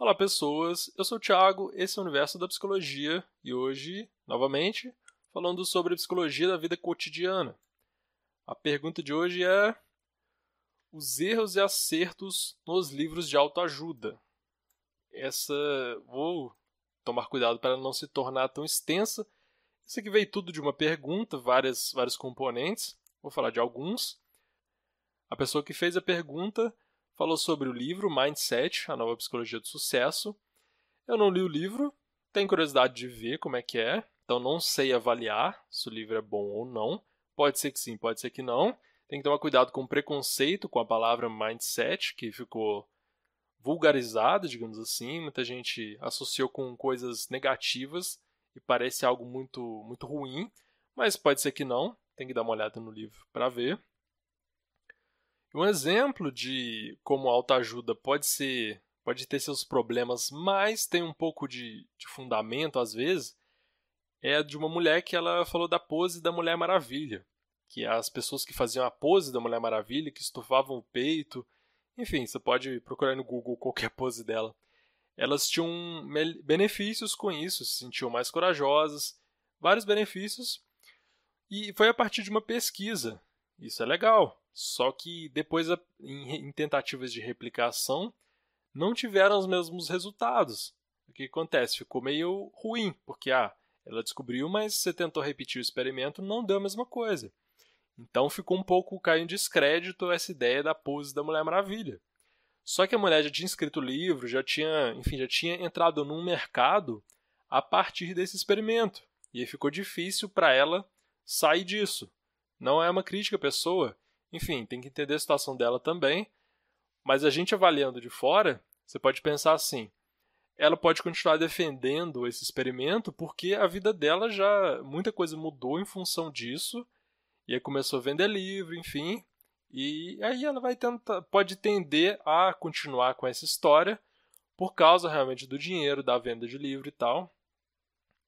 Olá, pessoas. Eu sou o Thiago, esse é o Universo da Psicologia e hoje, novamente, falando sobre a psicologia da vida cotidiana. A pergunta de hoje é: os erros e acertos nos livros de autoajuda. Essa vou tomar cuidado para não se tornar tão extensa. Isso aqui veio tudo de uma pergunta, várias, vários componentes. Vou falar de alguns. A pessoa que fez a pergunta falou sobre o livro Mindset, a nova psicologia do sucesso. Eu não li o livro, tenho curiosidade de ver como é que é, então não sei avaliar se o livro é bom ou não. Pode ser que sim, pode ser que não. Tem que tomar cuidado com o preconceito com a palavra mindset, que ficou vulgarizada, digamos assim. Muita gente associou com coisas negativas e parece algo muito, muito ruim, mas pode ser que não. Tem que dar uma olhada no livro para ver. Um exemplo de como autoajuda pode ser, pode ter seus problemas, mas tem um pouco de, de fundamento às vezes, é de uma mulher que ela falou da pose da Mulher Maravilha, que é as pessoas que faziam a pose da Mulher Maravilha, que estufavam o peito, enfim, você pode procurar no Google qualquer pose dela. Elas tinham benefícios com isso, se sentiam mais corajosas, vários benefícios. E foi a partir de uma pesquisa. Isso é legal. Só que depois, em tentativas de replicação, não tiveram os mesmos resultados. O que acontece? Ficou meio ruim, porque ah, ela descobriu, mas você tentou repetir o experimento, não deu a mesma coisa. Então ficou um pouco caindo em descrédito essa ideia da pose da Mulher Maravilha. Só que a mulher já tinha escrito o livro, já tinha, enfim, já tinha entrado num mercado a partir desse experimento. E ficou difícil para ela sair disso. Não é uma crítica à pessoa, enfim, tem que entender a situação dela também. Mas a gente avaliando de fora, você pode pensar assim: ela pode continuar defendendo esse experimento porque a vida dela já muita coisa mudou em função disso e aí começou a vender livro, enfim, e aí ela vai tentar, pode tender a continuar com essa história por causa realmente do dinheiro da venda de livro e tal.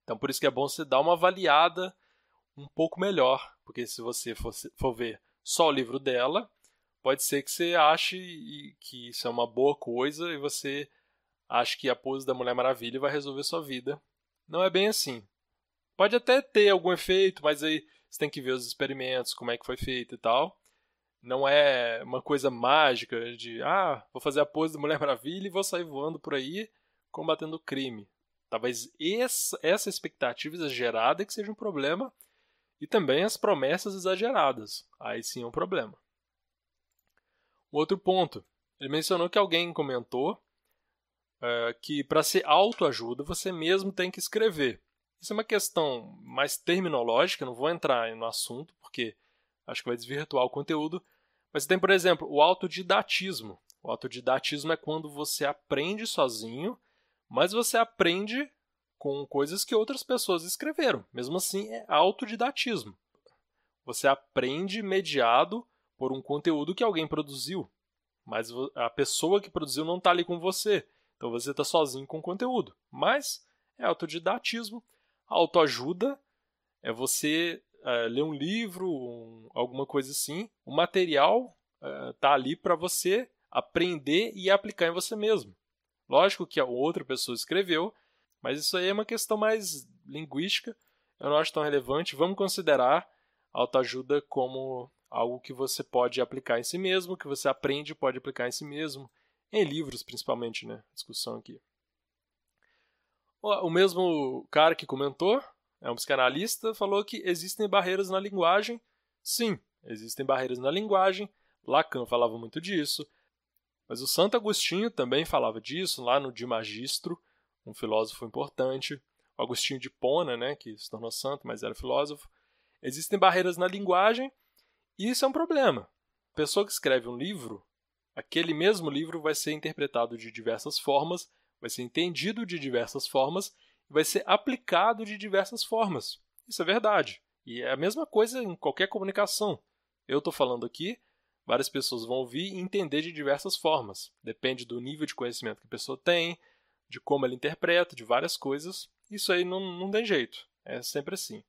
Então por isso que é bom você dar uma avaliada um pouco melhor, porque se você for, for ver só o livro dela, pode ser que você ache que isso é uma boa coisa e você ache que a pose da Mulher Maravilha vai resolver sua vida. Não é bem assim. Pode até ter algum efeito, mas aí você tem que ver os experimentos, como é que foi feito e tal. Não é uma coisa mágica de, ah, vou fazer a pose da Mulher Maravilha e vou sair voando por aí combatendo o crime. Talvez essa, essa expectativa exagerada que seja um problema e também as promessas exageradas. Aí sim é um problema. Um outro ponto. Ele mencionou que alguém comentou é, que para ser autoajuda você mesmo tem que escrever. Isso é uma questão mais terminológica, não vou entrar no assunto porque acho que vai desvirtuar o conteúdo. Mas tem, por exemplo, o autodidatismo. O autodidatismo é quando você aprende sozinho, mas você aprende com coisas que outras pessoas escreveram. Mesmo assim, é autodidatismo. Você aprende mediado por um conteúdo que alguém produziu, mas a pessoa que produziu não está ali com você. Então você está sozinho com o conteúdo. Mas é autodidatismo. Autoajuda é você é, ler um livro, um, alguma coisa assim. O material está é, ali para você aprender e aplicar em você mesmo. Lógico que a outra pessoa escreveu, mas isso aí é uma questão mais linguística, eu não acho tão relevante. Vamos considerar autoajuda como algo que você pode aplicar em si mesmo, que você aprende e pode aplicar em si mesmo, em livros principalmente, né? Discussão aqui. O mesmo cara que comentou, é um psicanalista, falou que existem barreiras na linguagem. Sim, existem barreiras na linguagem. Lacan falava muito disso. Mas o Santo Agostinho também falava disso lá no De Magistro um filósofo importante, Agostinho de Pona, né, que se tornou santo, mas era filósofo. Existem barreiras na linguagem e isso é um problema. A pessoa que escreve um livro, aquele mesmo livro vai ser interpretado de diversas formas, vai ser entendido de diversas formas e vai ser aplicado de diversas formas. Isso é verdade. E é a mesma coisa em qualquer comunicação. Eu estou falando aqui, várias pessoas vão ouvir e entender de diversas formas. Depende do nível de conhecimento que a pessoa tem, de como ela interpreta, de várias coisas. Isso aí não, não tem jeito. É sempre assim.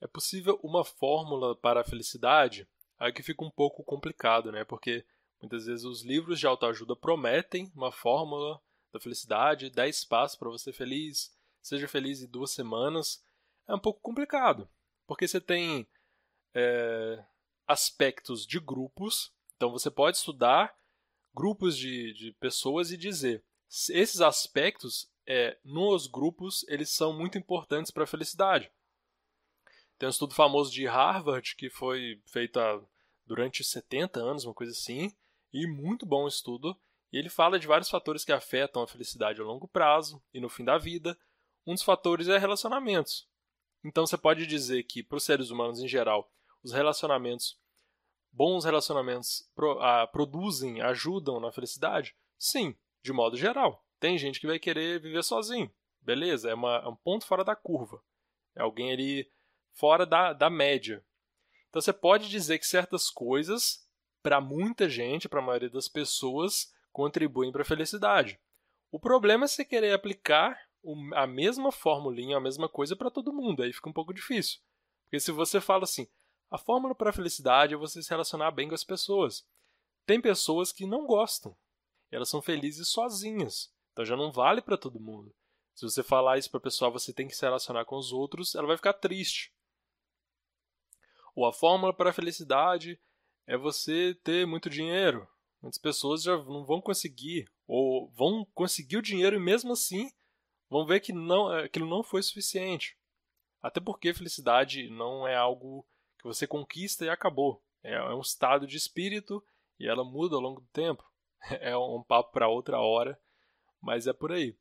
É possível uma fórmula para a felicidade? Aí que fica um pouco complicado, né? Porque Muitas vezes os livros de autoajuda prometem uma fórmula da felicidade, 10 passos para você feliz, seja feliz em duas semanas. É um pouco complicado, porque você tem é, aspectos de grupos, então você pode estudar grupos de, de pessoas e dizer esses aspectos é, nos grupos eles são muito importantes para a felicidade. Tem um estudo famoso de Harvard que foi feito durante 70 anos, uma coisa assim, e muito bom estudo. E ele fala de vários fatores que afetam a felicidade a longo prazo e no fim da vida. Um dos fatores é relacionamentos. Então você pode dizer que, para os seres humanos em geral, os relacionamentos, bons relacionamentos, pro, ah, produzem, ajudam na felicidade? Sim, de modo geral. Tem gente que vai querer viver sozinho. Beleza, é, uma, é um ponto fora da curva. É alguém ali fora da, da média. Então você pode dizer que certas coisas para muita gente, para a maioria das pessoas, contribuem para a felicidade. O problema é você querer aplicar a mesma formulinha, a mesma coisa para todo mundo, aí fica um pouco difícil. Porque se você fala assim, a fórmula para a felicidade é você se relacionar bem com as pessoas. Tem pessoas que não gostam. Elas são felizes sozinhas. Então já não vale para todo mundo. Se você falar isso para a pessoa, você tem que se relacionar com os outros, ela vai ficar triste. Ou a fórmula para a felicidade é você ter muito dinheiro. Muitas pessoas já não vão conseguir, ou vão conseguir o dinheiro e mesmo assim vão ver que não, é, aquilo não foi suficiente. Até porque felicidade não é algo que você conquista e acabou. É, é um estado de espírito e ela muda ao longo do tempo. É um papo para outra hora, mas é por aí.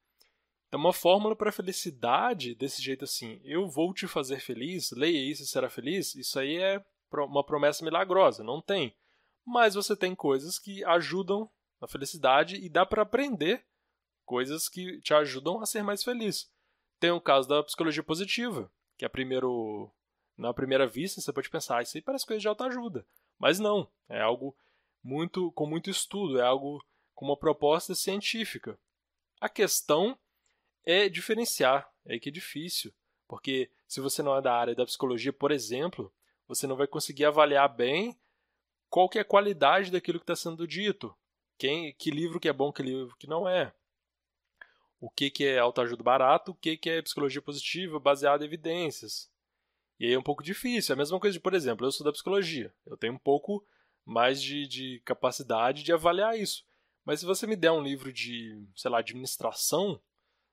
Então, uma fórmula para felicidade desse jeito assim, eu vou te fazer feliz, leia isso e será feliz, isso aí é uma promessa milagrosa, não tem. Mas você tem coisas que ajudam na felicidade e dá para aprender coisas que te ajudam a ser mais feliz. Tem o caso da psicologia positiva, que é primeiro na primeira vista você pode pensar, ah, isso aí parece coisa de autoajuda. Mas não, é algo muito com muito estudo, é algo com uma proposta científica. A questão é diferenciar, é que é difícil, porque se você não é da área da psicologia, por exemplo, você não vai conseguir avaliar bem qual que é a qualidade daquilo que está sendo dito. Quem, que livro que é bom, que livro que não é. O que, que é autoajuda barato, o que, que é psicologia positiva baseada em evidências. E aí é um pouco difícil. É a mesma coisa de, por exemplo, eu sou da psicologia. Eu tenho um pouco mais de, de capacidade de avaliar isso. Mas se você me der um livro de, sei lá, administração,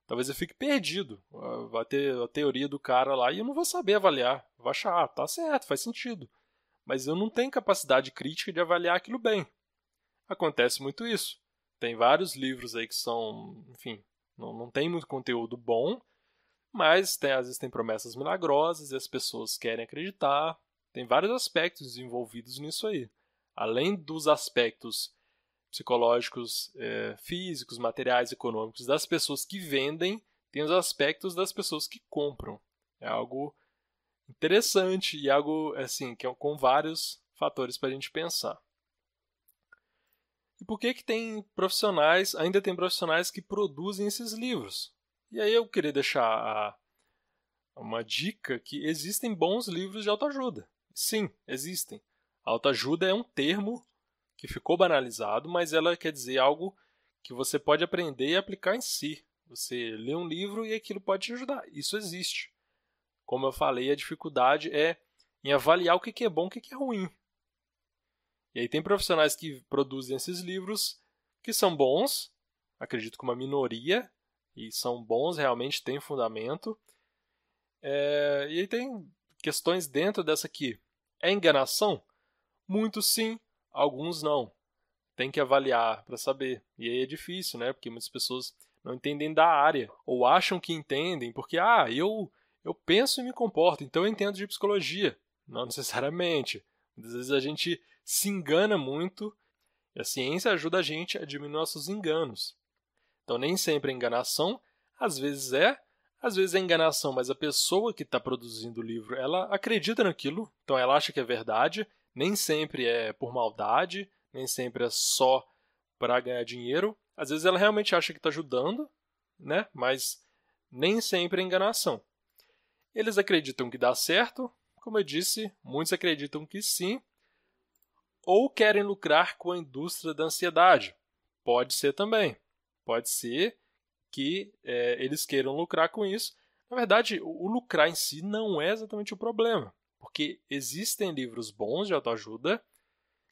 talvez eu fique perdido. Vai ter a teoria do cara lá e eu não vou saber avaliar. Vou achar, ah, tá certo, faz sentido. Mas eu não tenho capacidade crítica de avaliar aquilo bem. Acontece muito isso. Tem vários livros aí que são, enfim, não, não tem muito conteúdo bom, mas tem, às vezes tem promessas milagrosas e as pessoas querem acreditar. Tem vários aspectos envolvidos nisso aí. Além dos aspectos psicológicos, é, físicos, materiais, econômicos das pessoas que vendem, tem os aspectos das pessoas que compram. É algo interessante e algo assim que é com vários fatores para a gente pensar. E por que que tem profissionais, ainda tem profissionais que produzem esses livros? E aí eu queria deixar a, uma dica que existem bons livros de autoajuda. Sim, existem. Autoajuda é um termo que ficou banalizado, mas ela quer dizer algo que você pode aprender e aplicar em si. Você lê um livro e aquilo pode te ajudar. Isso existe. Como eu falei, a dificuldade é em avaliar o que é bom e o que é ruim. E aí tem profissionais que produzem esses livros que são bons, acredito que uma minoria, e são bons, realmente têm fundamento. É, e aí tem questões dentro dessa aqui. É enganação? Muito sim, alguns não. Tem que avaliar para saber. E aí é difícil, né? Porque muitas pessoas não entendem da área ou acham que entendem porque ah, eu eu penso e me comporto, então eu entendo de psicologia. Não necessariamente. Às vezes a gente se engana muito e a ciência ajuda a gente a diminuir nossos enganos. Então nem sempre é enganação, às vezes é, às vezes é enganação, mas a pessoa que está produzindo o livro, ela acredita naquilo, então ela acha que é verdade, nem sempre é por maldade, nem sempre é só para ganhar dinheiro. Às vezes ela realmente acha que está ajudando, né? Mas nem sempre é enganação. Eles acreditam que dá certo, como eu disse, muitos acreditam que sim. ou querem lucrar com a indústria da ansiedade. Pode ser também. Pode ser que é, eles queiram lucrar com isso. Na verdade, o, lucrar em si não é exatamente o problema, porque existem livros bons de autoajuda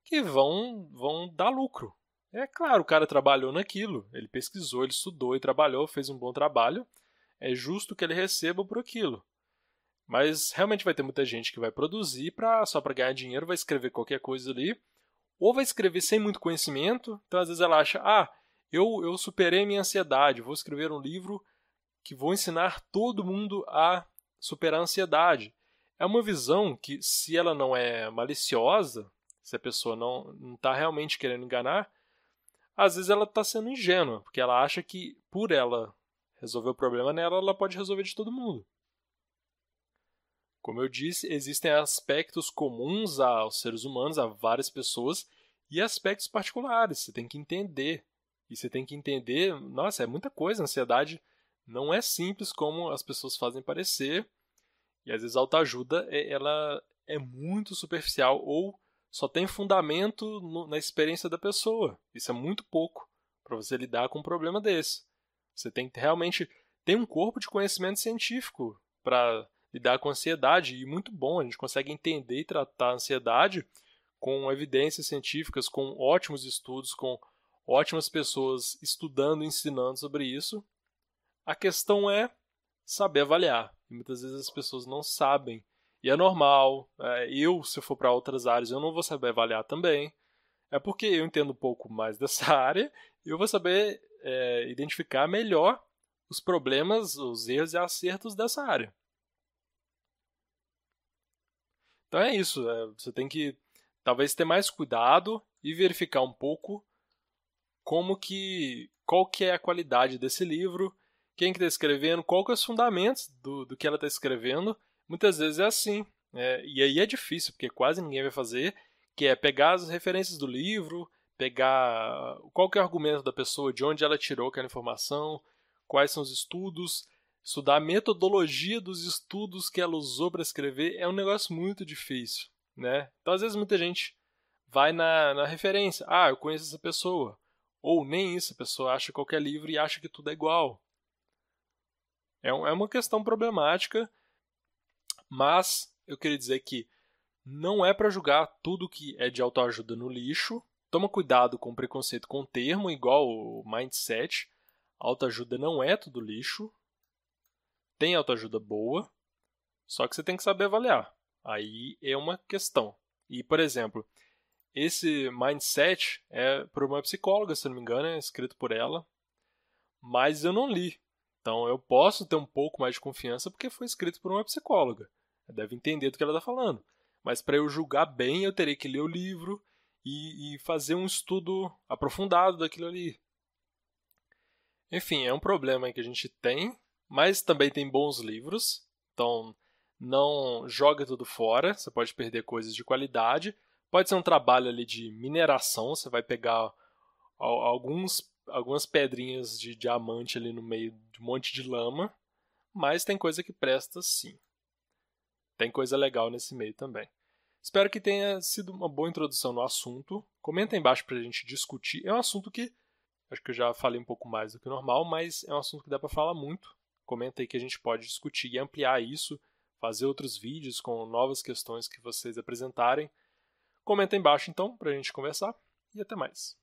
que vão, vão dar lucro. É claro, o cara trabalhou naquilo, ele pesquisou, ele estudou e trabalhou, fez um bom trabalho. É justo que ele receba por aquilo. Mas realmente vai ter muita gente que vai produzir pra, só para ganhar dinheiro, vai escrever qualquer coisa ali, ou vai escrever sem muito conhecimento. Então, às vezes, ela acha: ah, eu, eu superei minha ansiedade, vou escrever um livro que vou ensinar todo mundo a superar a ansiedade. É uma visão que, se ela não é maliciosa, se a pessoa não está realmente querendo enganar, às vezes ela está sendo ingênua, porque ela acha que por ela resolver o problema nela, ela pode resolver de todo mundo. Como eu disse, existem aspectos comuns aos seres humanos, a várias pessoas, e aspectos particulares. Você tem que entender. E você tem que entender, nossa, é muita coisa. A ansiedade não é simples como as pessoas fazem parecer. E às vezes a autoajuda é, ela é muito superficial ou só tem fundamento no, na experiência da pessoa. Isso é muito pouco para você lidar com um problema desse. Você tem que realmente ter um corpo de conhecimento científico para lidar com ansiedade e muito bom. A gente consegue entender e tratar a ansiedade com evidências científicas, com ótimos estudos, com ótimas pessoas estudando ensinando sobre isso. A questão é saber avaliar. E muitas vezes as pessoas não sabem. E é normal. É, eu, se eu for para outras áreas, eu não vou saber avaliar também. É porque eu entendo um pouco mais dessa área e eu vou saber é, identificar melhor os problemas, os erros e acertos dessa área. Então é isso. É, você tem que talvez ter mais cuidado e verificar um pouco como que qual que é a qualidade desse livro, quem que está escrevendo, qual que é os fundamentos do, do que ela está escrevendo. Muitas vezes é assim. É, e aí é difícil, porque quase ninguém vai fazer, que é pegar as referências do livro, pegar qual que é o argumento da pessoa, de onde ela tirou aquela informação, quais são os estudos, estudar a metodologia dos estudos que ela usou para escrever é um negócio muito difícil, né? Então, às vezes, muita gente vai na, na referência. Ah, eu conheço essa pessoa. Ou nem isso, a pessoa acha qualquer livro e acha que tudo é igual. É, é uma questão problemática, mas eu queria dizer que não é para julgar tudo que é de autoajuda no lixo. Toma cuidado com o preconceito com o termo, igual o mindset. Autoajuda não é tudo lixo, tem autoajuda boa, só que você tem que saber avaliar. Aí é uma questão. E, por exemplo, esse mindset é por uma psicóloga, se não me engano, é escrito por ela, mas eu não li. Então eu posso ter um pouco mais de confiança porque foi escrito por uma psicóloga. Deve entender do que ela está falando. Mas para eu julgar bem, eu teria que ler o livro e, e fazer um estudo aprofundado daquilo ali. Enfim, é um problema que a gente tem mas também tem bons livros, então não joga tudo fora, você pode perder coisas de qualidade. Pode ser um trabalho ali de mineração, você vai pegar alguns, algumas pedrinhas de diamante ali no meio de um monte de lama, mas tem coisa que presta sim. Tem coisa legal nesse meio também. Espero que tenha sido uma boa introdução no assunto. Comenta aí embaixo para a gente discutir. É um assunto que acho que eu já falei um pouco mais do que normal, mas é um assunto que dá para falar muito. Comenta aí que a gente pode discutir e ampliar isso, fazer outros vídeos com novas questões que vocês apresentarem. Comenta embaixo então para a gente conversar e até mais.